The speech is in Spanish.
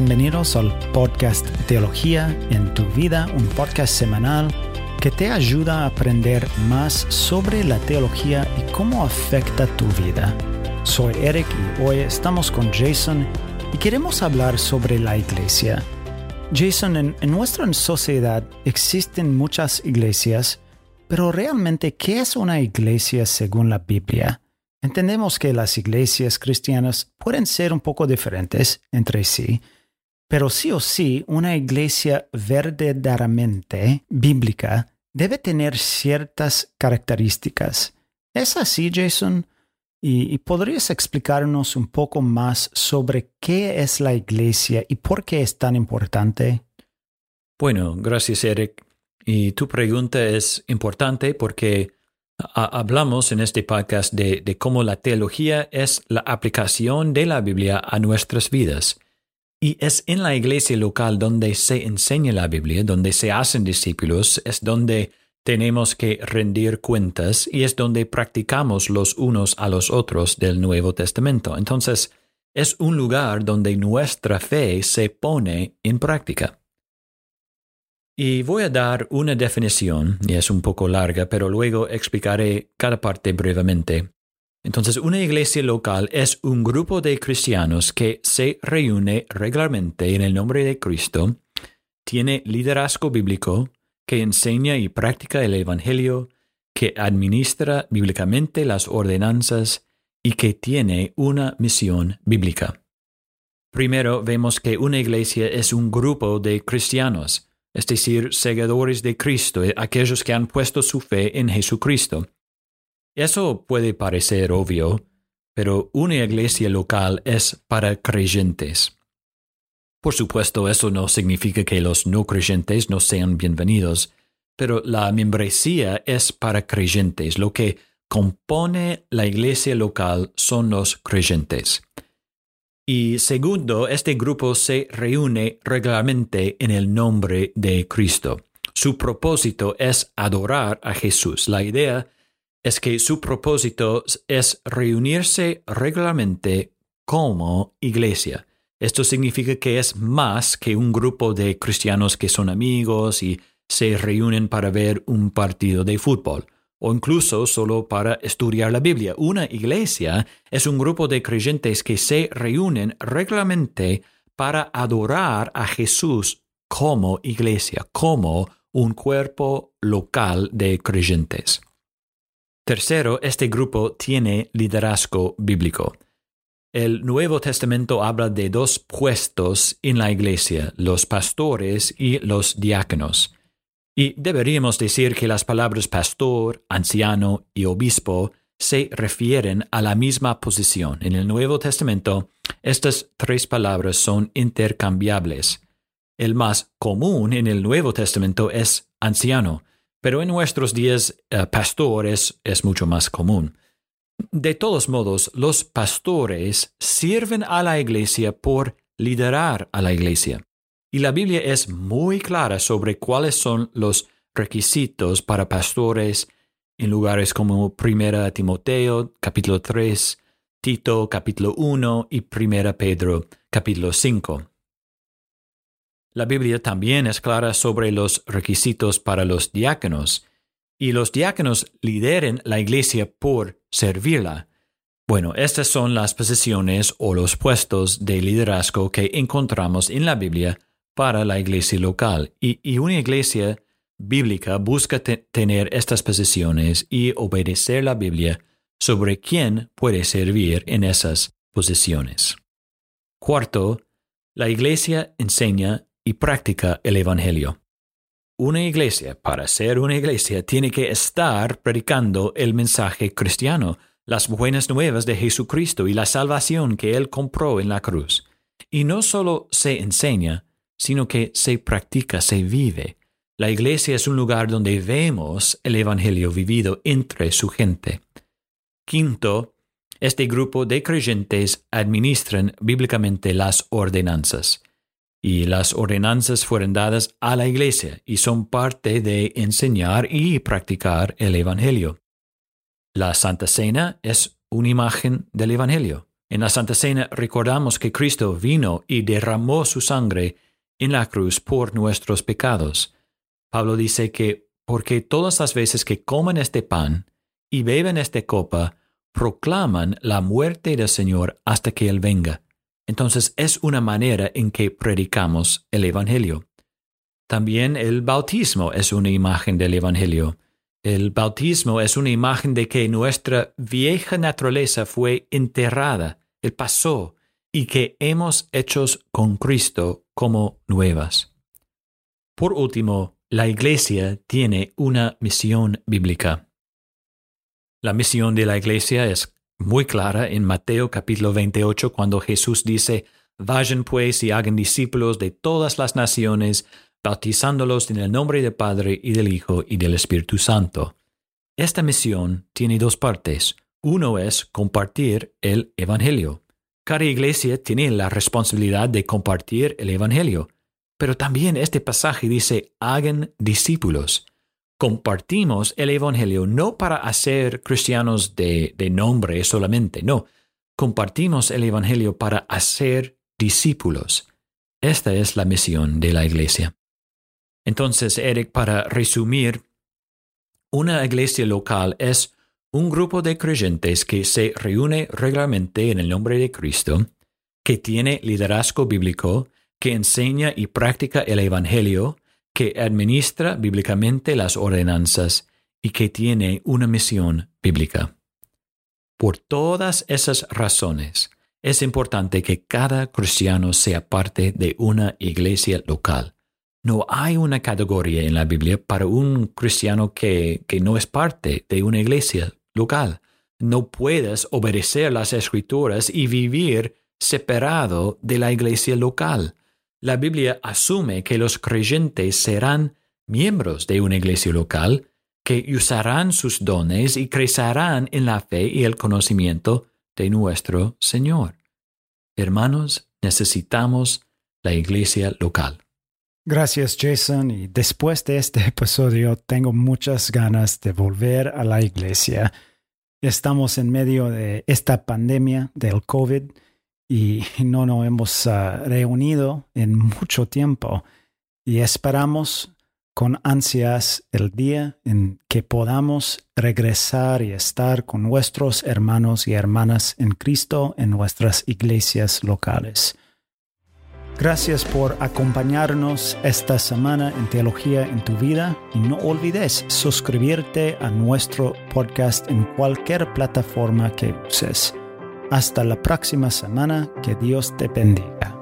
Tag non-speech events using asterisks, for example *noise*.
bienvenidos al podcast Teología en tu vida, un podcast semanal que te ayuda a aprender más sobre la teología y cómo afecta tu vida. Soy Eric y hoy estamos con Jason y queremos hablar sobre la iglesia. Jason, en, nuestra sociedad existen muchas iglesias, pero realmente, ¿qué es una iglesia según la Biblia? Entendemos que las iglesias cristianas pueden ser un poco diferentes entre sí, pero sí o sí una iglesia verdaderamente bíblica debe tener ciertas características. ¿Es así, Jason? Y, podrías explicarnos un poco más sobre qué es la iglesia y por qué es tan importante? Bueno, gracias, Eric. Y tu pregunta es importante porque hablamos en este podcast de, cómo la teología es la aplicación de la Biblia a nuestras vidas. Y es en la iglesia local donde se enseña la Biblia, donde se hacen discípulos, es donde tenemos que rendir cuentas y es donde practicamos los unos a los otros del Nuevo Testamento. Entonces, es un lugar donde nuestra fe se pone en práctica. Y voy a dar una definición, y es un poco larga, pero luego explicaré cada parte brevemente. Entonces, una iglesia local es un grupo de cristianos que se reúne regularmente en el nombre de Cristo, tiene liderazgo bíblico, que enseña y practica el Evangelio, que administra bíblicamente las ordenanzas y que tiene una misión bíblica. Primero vemos que una iglesia es un grupo de cristianos, es decir, seguidores de Cristo, eh, aquellos que han puesto su fe en Jesucristo. Eso puede parecer obvio, pero una iglesia local es para creyentes. Por supuesto, eso no significa que los no creyentes no sean bienvenidos, pero la membresía es para creyentes. Lo que compone la iglesia local son los creyentes. Y segundo, este grupo se reúne regularmente en el nombre de Cristo. Su propósito es adorar a Jesús. La idea es que su propósito es reunirse regularmente como iglesia. Esto significa que es más que un grupo de cristianos que son amigos y se reúnen para ver un partido de fútbol o incluso solo para estudiar la Biblia. Una iglesia es un grupo de creyentes que se reúnen regularmente para adorar a Jesús como iglesia, como un cuerpo local de creyentes. Tercero, este grupo tiene liderazgo bíblico. El Nuevo Testamento habla de dos puestos en la iglesia, los pastores y los diáconos. Y deberíamos decir que las palabras pastor, anciano y obispo se refieren a la misma posición. En el Nuevo Testamento, estas tres palabras son intercambiables. El más común en el Nuevo Testamento es anciano, pero en nuestros días eh, pastor es, es mucho más común. De todos modos, los pastores sirven a la iglesia por liderar a la iglesia. Y la Biblia es muy clara sobre cuáles son los requisitos para pastores en lugares como 1 Timoteo capítulo 3, Tito capítulo 1 y 1 Pedro capítulo 5. La Biblia también es clara sobre los requisitos para los diáconos, y los diáconos lideren la iglesia por servirla. Bueno, estas son las posiciones o los puestos de liderazgo que encontramos en la Biblia para la iglesia local y, una iglesia bíblica busca tener estas posiciones y obedecer la Biblia sobre quién puede servir en esas posiciones. Cuarto, la iglesia enseña y practica el Evangelio. Una iglesia, para ser una iglesia, tiene que estar predicando el mensaje cristiano, las buenas nuevas de Jesucristo y la salvación que Él compró en la cruz. Y no solo se enseña, sino que se practica, se vive. La iglesia es un lugar donde vemos el Evangelio vivido entre su gente. Quinto, este grupo de creyentes administran bíblicamente las ordenanzas. Y las ordenanzas fueron dadas a la iglesia y son parte de enseñar y practicar el Evangelio. La Santa Cena es una imagen del Evangelio. En la Santa Cena recordamos que Cristo vino y derramó su sangre en la cruz por nuestros pecados. Pablo dice que porque todas las veces que comen este pan y beben esta copa, proclaman la muerte del Señor hasta que Él venga. Entonces es una manera en que predicamos el Evangelio. También el bautismo es una imagen del Evangelio. El bautismo es una imagen de que nuestra vieja naturaleza fue enterrada, Él pasó, y que hemos hechos con Cristo como nuevas. Por último, la Iglesia tiene una misión bíblica. La misión de la Iglesia es muy clara en Mateo capítulo 28 cuando Jesús dice, Vayan pues y hagan discípulos de todas las naciones, bautizándolos en el nombre del Padre y del Hijo y del Espíritu Santo. Esta misión tiene dos partes. Uno es compartir el Evangelio. Cada iglesia tiene la responsabilidad de compartir el Evangelio, pero también este pasaje dice, hagan discípulos. Compartimos el Evangelio no para hacer cristianos de, nombre solamente, no. Compartimos el Evangelio para hacer discípulos. Esta es la misión de la iglesia. Entonces, Eric, para resumir, una iglesia local es un grupo de creyentes que se reúne regularmente en el nombre de Cristo, que tiene liderazgo bíblico, que enseña y practica el Evangelio, que administra bíblicamente las ordenanzas y que tiene una misión bíblica. Por todas esas razones, es importante que cada cristiano sea parte de una iglesia local no hay una categoría en la Biblia para un cristiano que, que no es parte de una iglesia local. No puedes obedecer las escrituras y vivir separado de la iglesia local. La Biblia asume que los creyentes serán miembros de una iglesia local, que usarán sus dones y crecerán en la fe y el conocimiento de nuestro Señor. Hermanos, necesitamos la iglesia local. Gracias Jason y después de este episodio tengo muchas ganas de volver a la iglesia. Estamos en medio de esta pandemia del COVID y *laughs* no nos hemos ah, reunido en mucho tiempo y esperamos con ansias el día en que podamos regresar y estar con nuestros hermanos y hermanas en Cristo en nuestras iglesias locales. Gracias por acompañarnos esta semana en Teología en tu vida y no olvides suscribirte a nuestro podcast en cualquier plataforma que uses. Hasta la próxima semana, que Dios te bendiga.